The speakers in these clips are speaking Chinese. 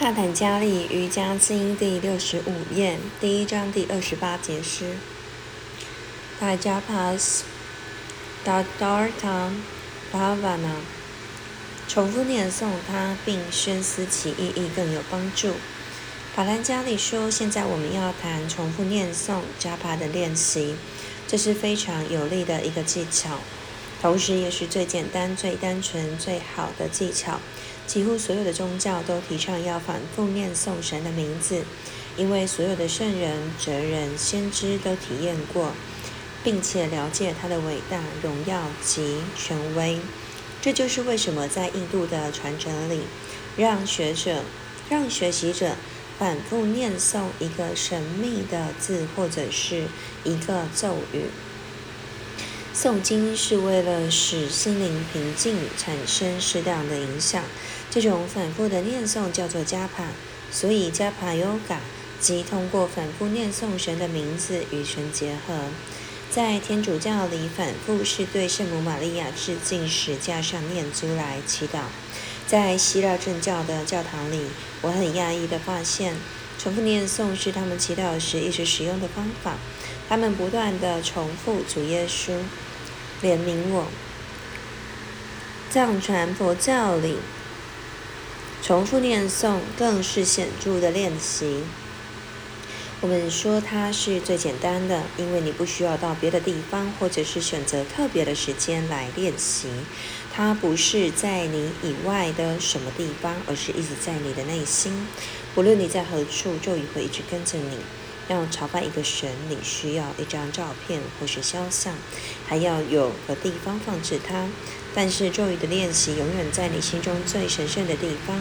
帕坦加利瑜伽经第六十五页，第一章第二十八节诗。大加帕斯达达尔塔巴瓦纳，重复念诵它并深思其意义更有帮助。法兰加里说：“现在我们要谈重复念诵加帕的练习，这是非常有利的一个技巧，同时也是最简单、最单纯、最好的技巧。”几乎所有的宗教都提倡要反复念诵神的名字，因为所有的圣人、哲人、先知都体验过，并且了解他的伟大、荣耀及权威。这就是为什么在印度的传承里，让学者、让学习者反复念诵一个神秘的字或者是一个咒语。诵经是为了使心灵平静，产生适当的影响。这种反复的念诵叫做加帕，所以加帕 yoga 即通过反复念诵神的名字与神结合。在天主教里，反复是对圣母玛利亚致敬时加上念珠来祈祷。在希腊正教的教堂里，我很讶异地发现，重复念诵是他们祈祷时一直使用的方法。他们不断地重复主耶稣怜悯我。藏传佛教里。重复念诵更是显著的练习。我们说它是最简单的，因为你不需要到别的地方，或者是选择特别的时间来练习。它不是在你以外的什么地方，而是一直在你的内心。无论你在何处，咒语会一直跟着你。要朝拜一个神，你需要一张照片或是肖像，还要有个地方放置它。但是咒语的练习永远在你心中最神圣的地方，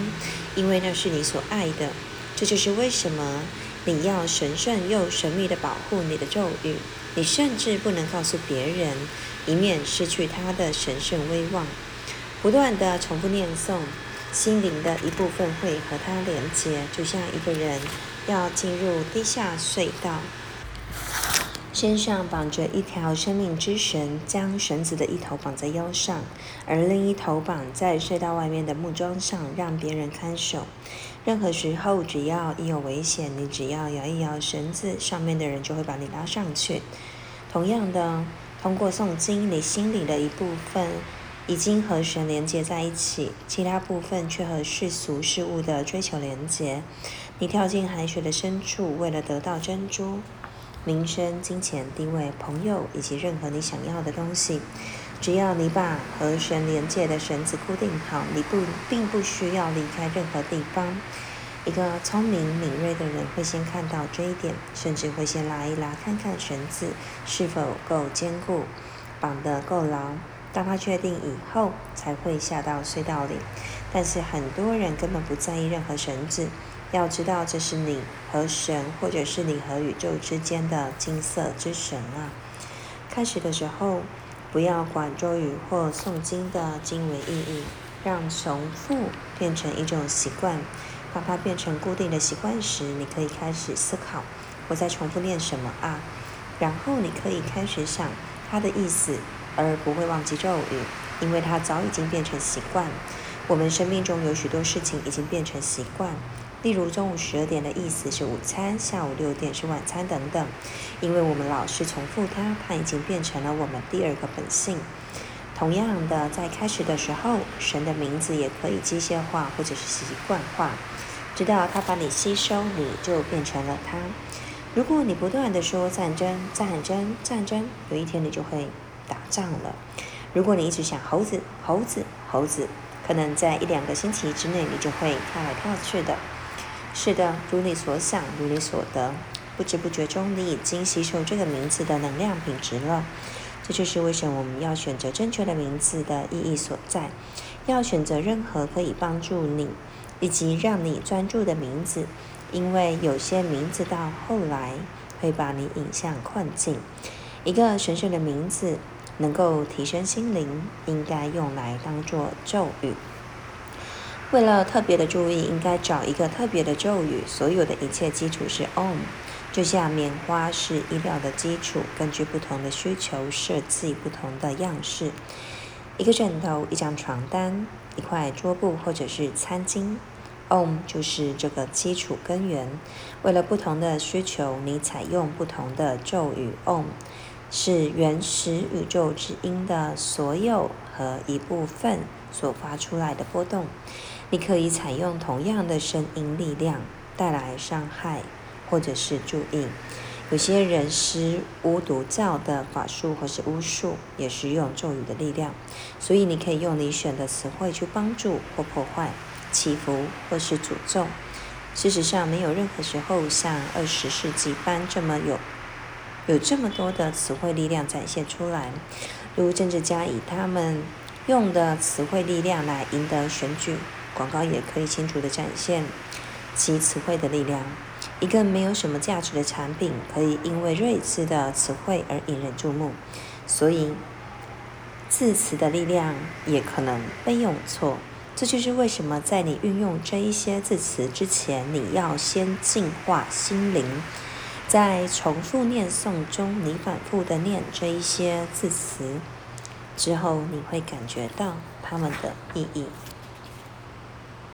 因为那是你所爱的。这就是为什么你要神圣又神秘地保护你的咒语。你甚至不能告诉别人，以免失去它的神圣威望。不断地重复念诵，心灵的一部分会和它连接，就像一个人要进入地下隧道。身上绑着一条生命之绳，将绳子的一头绑在腰上，而另一头绑在隧道外面的木桩上，让别人看守。任何时候，只要一有危险，你只要摇一摇绳子，上面的人就会把你拉上去。同样的，通过诵经，你心里的一部分已经和神连接在一起，其他部分却和世俗事物的追求连接。你跳进海水的深处，为了得到珍珠。名声、金钱、地位、朋友以及任何你想要的东西，只要你把和神连接的绳子固定好，你不并不需要离开任何地方。一个聪明敏锐的人会先看到这一点，甚至会先拉一拉，看看绳子是否够坚固，绑得够牢。当他确定以后，才会下到隧道里。但是很多人根本不在意任何绳子。要知道，这是你和神，或者是你和宇宙之间的金色之神啊！开始的时候，不要管咒语或诵经的经文意义，让重复变成一种习惯。当它变成固定的习惯时，你可以开始思考：我在重复念什么啊？然后你可以开始想它的意思，而不会忘记咒语，因为它早已经变成习惯。我们生命中有许多事情已经变成习惯。例如，中午十二点的意思是午餐，下午六点是晚餐等等。因为我们老是重复它，它已经变成了我们第二个本性。同样的，在开始的时候，神的名字也可以机械化或者是习惯化，直到它把你吸收，你就变成了它。如果你不断的说战争、战争、战争，有一天你就会打仗了。如果你一直想猴子、猴子、猴子，可能在一两个星期之内，你就会跳来跳去的。是的，如你所想，如你所得，不知不觉中，你已经吸收这个名字的能量品质了。这就是为什么我们要选择正确的名字的意义所在。要选择任何可以帮助你以及让你专注的名字，因为有些名字到后来会把你引向困境。一个神圣的名字能够提升心灵，应该用来当做咒语。为了特别的注意，应该找一个特别的咒语。所有的一切基础是 Om，就像棉花是衣料的基础。根据不同的需求设计不同的样式。一个枕头、一张床单、一块桌布或者是餐巾，Om 就是这个基础根源。为了不同的需求，你采用不同的咒语。Om 是原始宇宙之音的所有和一部分所发出来的波动。你可以采用同样的声音力量带来伤害，或者是注意。有些人施巫毒教的法术或是巫术，也是用咒语的力量，所以你可以用你选的词汇去帮助或破坏、祈福或是诅咒。事实上，没有任何时候像二十世纪般这么有有这么多的词汇力量展现出来。如政治家以他们用的词汇力量来赢得选举，广告也可以清楚地展现其词汇的力量。一个没有什么价值的产品，可以因为睿智的词汇而引人注目，所以字词的力量也可能被用错。这就是为什么在你运用这一些字词之前，你要先净化心灵。在重复念诵中，你反复的念这一些字词之后，你会感觉到它们的意义。